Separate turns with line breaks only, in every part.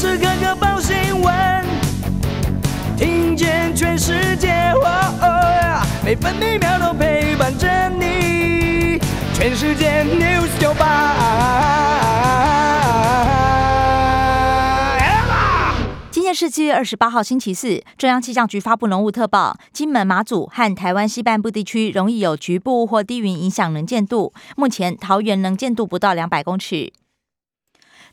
时刻刻报新闻，听见全世界，每分每秒都陪伴着你。全世界 news 九
今天是七月二十八号，星期四。中央气象局发布浓雾特报，金门、马祖和台湾西半部地区容易有局部或低云影响能见度。目前桃园能见度不到两百公尺。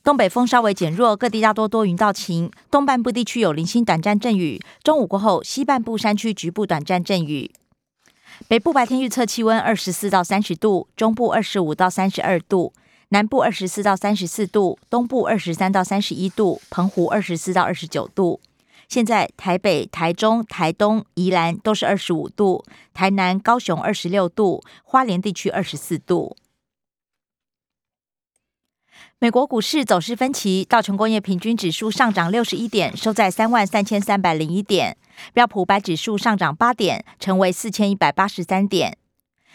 东北风稍微减弱，各地大多多云到晴。东半部地区有零星短暂阵雨，中午过后，西半部山区局部短暂阵雨。北部白天预测气温二十四到三十度，中部二十五到三十二度，南部二十四到三十四度，东部二十三到三十一度，澎湖二十四到二十九度。现在台北、台中、台东、宜兰都是二十五度，台南、高雄二十六度，花莲地区二十四度。美国股市走势分歧，道琼工业平均指数上涨六十一点，收在三万三千三百零一点；标普白指数上涨八点，成为四千一百八十三点。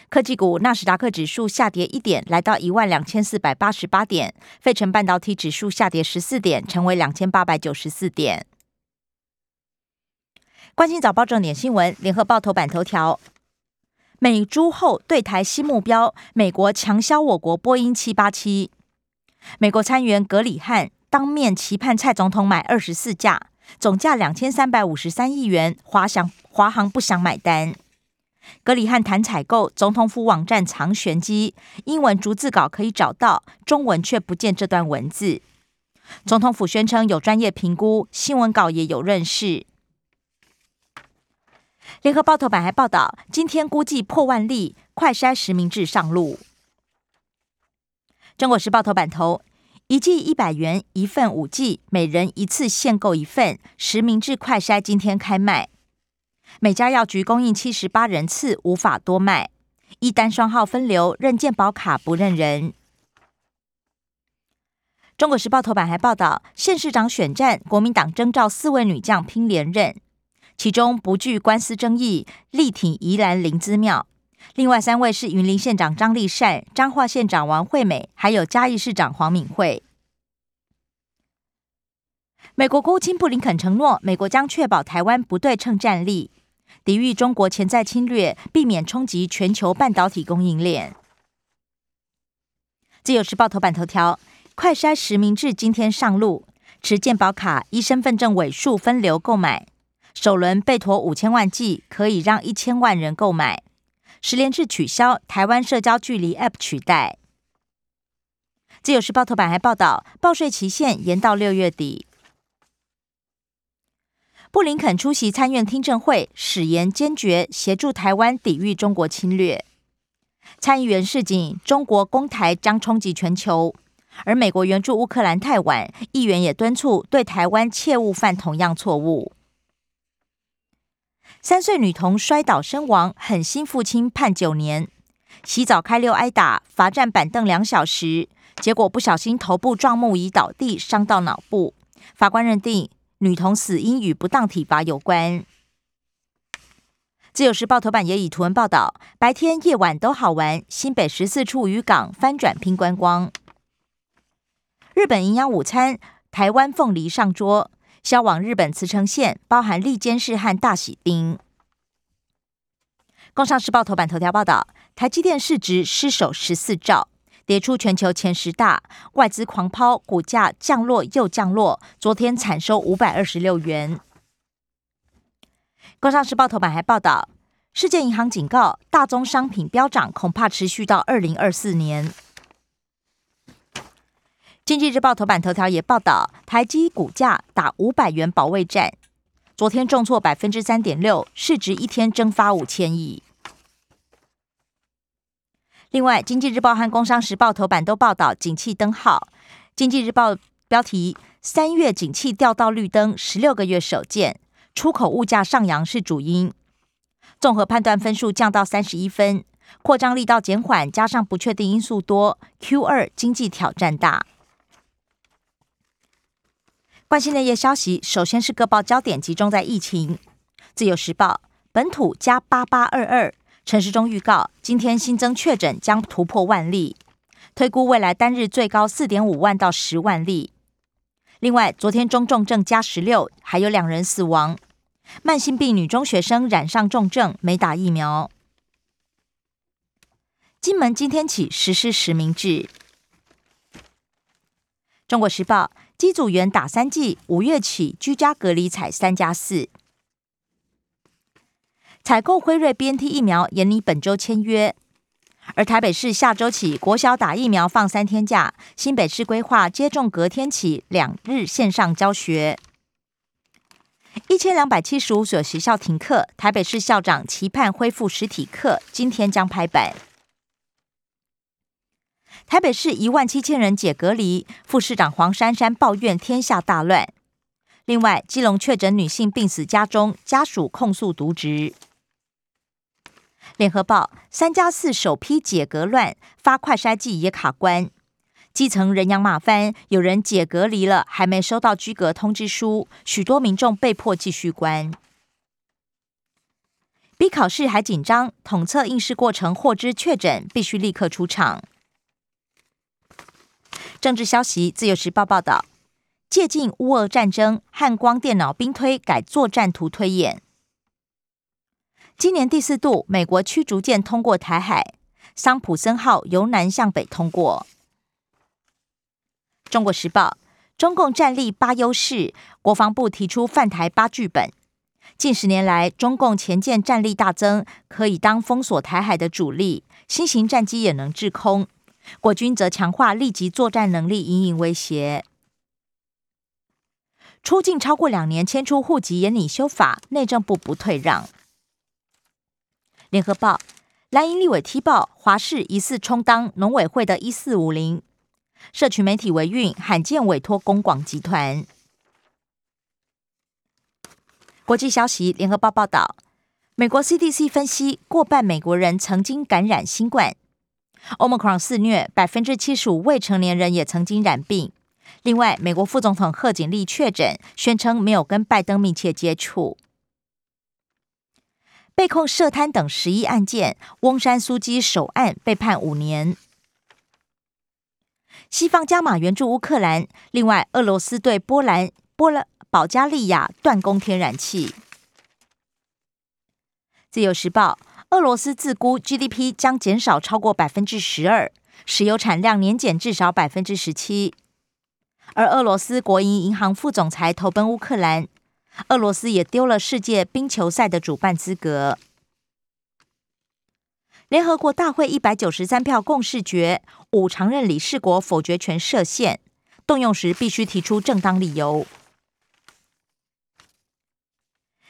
科技股纳斯达克指数下跌一点，来到一万两千四百八十八点；费城半导体指数下跌十四点，成为两千八百九十四点。关心早报重点新闻，联合报头版头条：美猪后对台新目标，美国强销我国波音七八七。美国参议员格里汉当面期盼蔡总统买二十四架，总价两千三百五十三亿元，华翔华航不想买单。格里汉谈采购，总统府网站藏玄机，英文逐字稿可以找到，中文却不见这段文字。总统府宣称有专业评估，新闻稿也有认识。联合报头版还报道，今天估计破万例，快筛实名制上路。中国时报头版头，一剂一百元一份五剂，每人一次限购一份。实名制快筛今天开卖，每家药局供应七十八人次，无法多卖。一单双号分流，认健保卡不认人。中国时报头版还报道，县市长选战，国民党征召四位女将拼连任，其中不惧官司争议，力挺宜兰灵芝庙。另外三位是云林县长张立善、彰化县长王惠美，还有嘉义市长黄敏惠。美国国务卿布林肯承诺，美国将确保台湾不对称战力，抵御中国潜在侵略，避免冲击全球半导体供应链。自由时报头版头条：快筛实名制今天上路，持健保卡依身份证尾数分流购买，首轮备妥五千万剂，可以让一千万人购买。十连制取消，台湾社交距离 App 取代。自由时报头版还报道，报税期限延到六月底。布林肯出席参院听证会，誓言坚决协助台湾抵御中国侵略。参议员示警，中国攻台将冲击全球。而美国援助乌克兰太晚，议员也敦促对台湾切勿犯同样错误。三岁女童摔倒身亡，狠心父亲判九年。洗澡开溜挨打，罚站板凳两小时，结果不小心头部撞木椅倒地，伤到脑部。法官认定女童死因与不当体罚有关。自由时报头版也以图文报道：白天夜晚都好玩，新北十四处渔港翻转拼观光。日本营养午餐，台湾凤梨上桌。销往日本茨城县，包含利坚市和大喜町。工商时报头版头条报道，台积电市值失守十四兆，跌出全球前十大，外资狂抛，股价降落又降落，昨天惨收五百二十六元。工商时报头版还报道，世界银行警告，大宗商品飙涨恐怕持续到二零二四年。经济日报头版头条也报道，台积股价打五百元保卫战，昨天重挫百分之三点六，市值一天蒸发五千亿。另外，经济日报和工商时报头版都报道景气灯号。经济日报标题：三月景气掉到绿灯，十六个月首见，出口物价上扬是主因。综合判断分数降到三十一分，扩张力道减缓，加上不确定因素多，Q 二经济挑战大。关心内页消息，首先是各报焦点集中在疫情。自由时报本土加八八二二，陈时中预告今天新增确诊将突破万例，推估未来单日最高四点五万到十万例。另外，昨天中重症加十六，还有两人死亡。慢性病女中学生染上重症，没打疫苗。金门今天起实施实名制。中国时报机组员打三剂，五月起居家隔离采三加四。采购辉瑞 BNT 疫苗，延拟本周签约。而台北市下周起国小打疫苗放三天假，新北市规划接种隔天起两日线上教学。一千两百七十五所学校停课，台北市校长期盼恢复实体课，今天将拍板。台北市一万七千人解隔离，副市长黄珊珊抱怨天下大乱。另外，基隆确诊女性病死家中，家属控诉渎职。联合报三加四首批解隔乱，发快筛剂也卡关，基层人仰马翻，有人解隔离了，还没收到居隔通知书，许多民众被迫继续关。比考试还紧张，统测应试过程获知确诊，必须立刻出场。政治消息，自由时报报道，借近乌俄战争，汉光电脑兵推改作战图推演。今年第四度，美国驱逐舰通过台海，桑普森号由南向北通过。中国时报：中共战力八优势，国防部提出犯台八剧本。近十年来，中共前舰战力大增，可以当封锁台海的主力，新型战机也能制空。国军则强化立即作战能力，隐隐威胁。出境超过两年，迁出户籍严拟修法，内政部不退让。联合报蓝营立委踢爆华视疑似充当农委会的一四五零，社群媒体维运罕见委托公广集团。国际消息，联合报报道，美国 CDC 分析，过半美国人曾经感染新冠，Omicron 肆虐，百分之七十五未成年人也曾经染病。另外，美国副总统贺锦丽确诊，宣称没有跟拜登密切接触。被控涉贪等十一案件，翁山苏基首案被判五年。西方加码援助乌克兰，另外俄罗斯对波兰、波兰、保加利亚断供天然气。自由时报：俄罗斯自估 GDP 将减少超过百分之十二，石油产量年减至少百分之十七。而俄罗斯国营银行副总裁投奔乌克兰。俄罗斯也丢了世界冰球赛的主办资格。联合国大会一百九十三票共识决，五常任理事国否决权设限，动用时必须提出正当理由。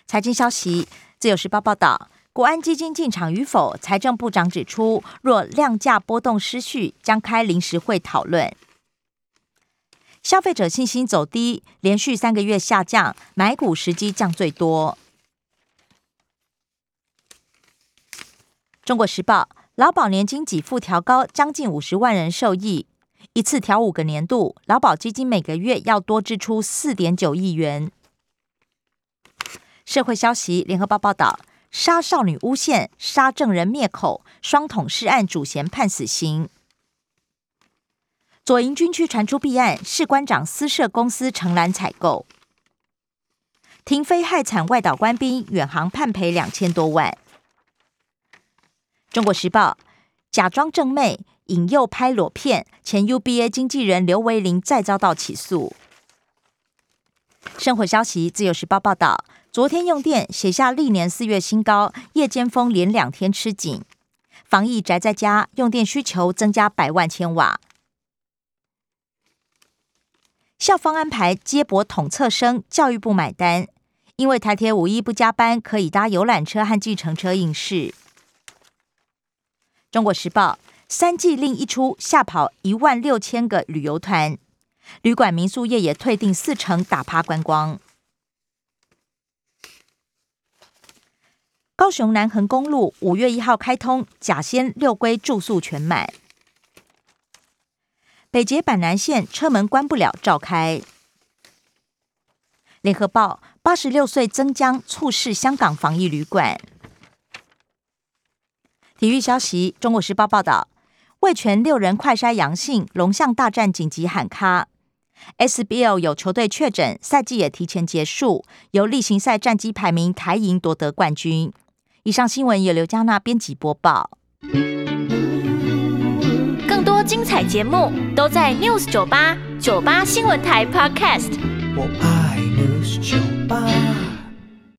财经消息，自由时报报道，国安基金进场与否，财政部长指出，若量价波动失序，将开临时会讨论。消费者信心走低，连续三个月下降，买股时机降最多。中国时报：劳保年金给付调高，将近五十万人受益，一次调五个年度，劳保基金每个月要多支出四点九亿元。社会消息：联合报报道，杀少女诬陷，杀证人灭口，双捅尸案主嫌判死刑。左营军区传出弊案，士官长私设公司承揽采购，停飞害惨外岛官兵，远航判赔两千多万。中国时报假装正妹引诱拍裸片，前 UBA 经纪人刘维林再遭到起诉。生活消息，自由时报报道，昨天用电写下历年四月新高，夜间风连两天吃紧，防疫宅在家，用电需求增加百万千瓦。校方安排接驳统测生，教育部买单。因为台铁五一不加班，可以搭游览车和计程车应试。中国时报三季令一出，吓跑一万六千个旅游团，旅馆民宿业也退订四成，打趴观光。高雄南横公路五月一号开通，甲仙六龟住宿全满。北捷板南线车门关不了，召开。联合报八十六岁曾江猝逝香港防疫旅馆。体育消息，中国时报报道，味全六人快筛阳性，龙象大战紧急喊卡。SBL 有球队确诊，赛季也提前结束，由例行赛战绩排名台银夺得冠军。以上新闻由刘嘉娜编辑播报。
更多精彩节目都在 News 九八九八新闻台 Podcast。
我爱 News 酒吧。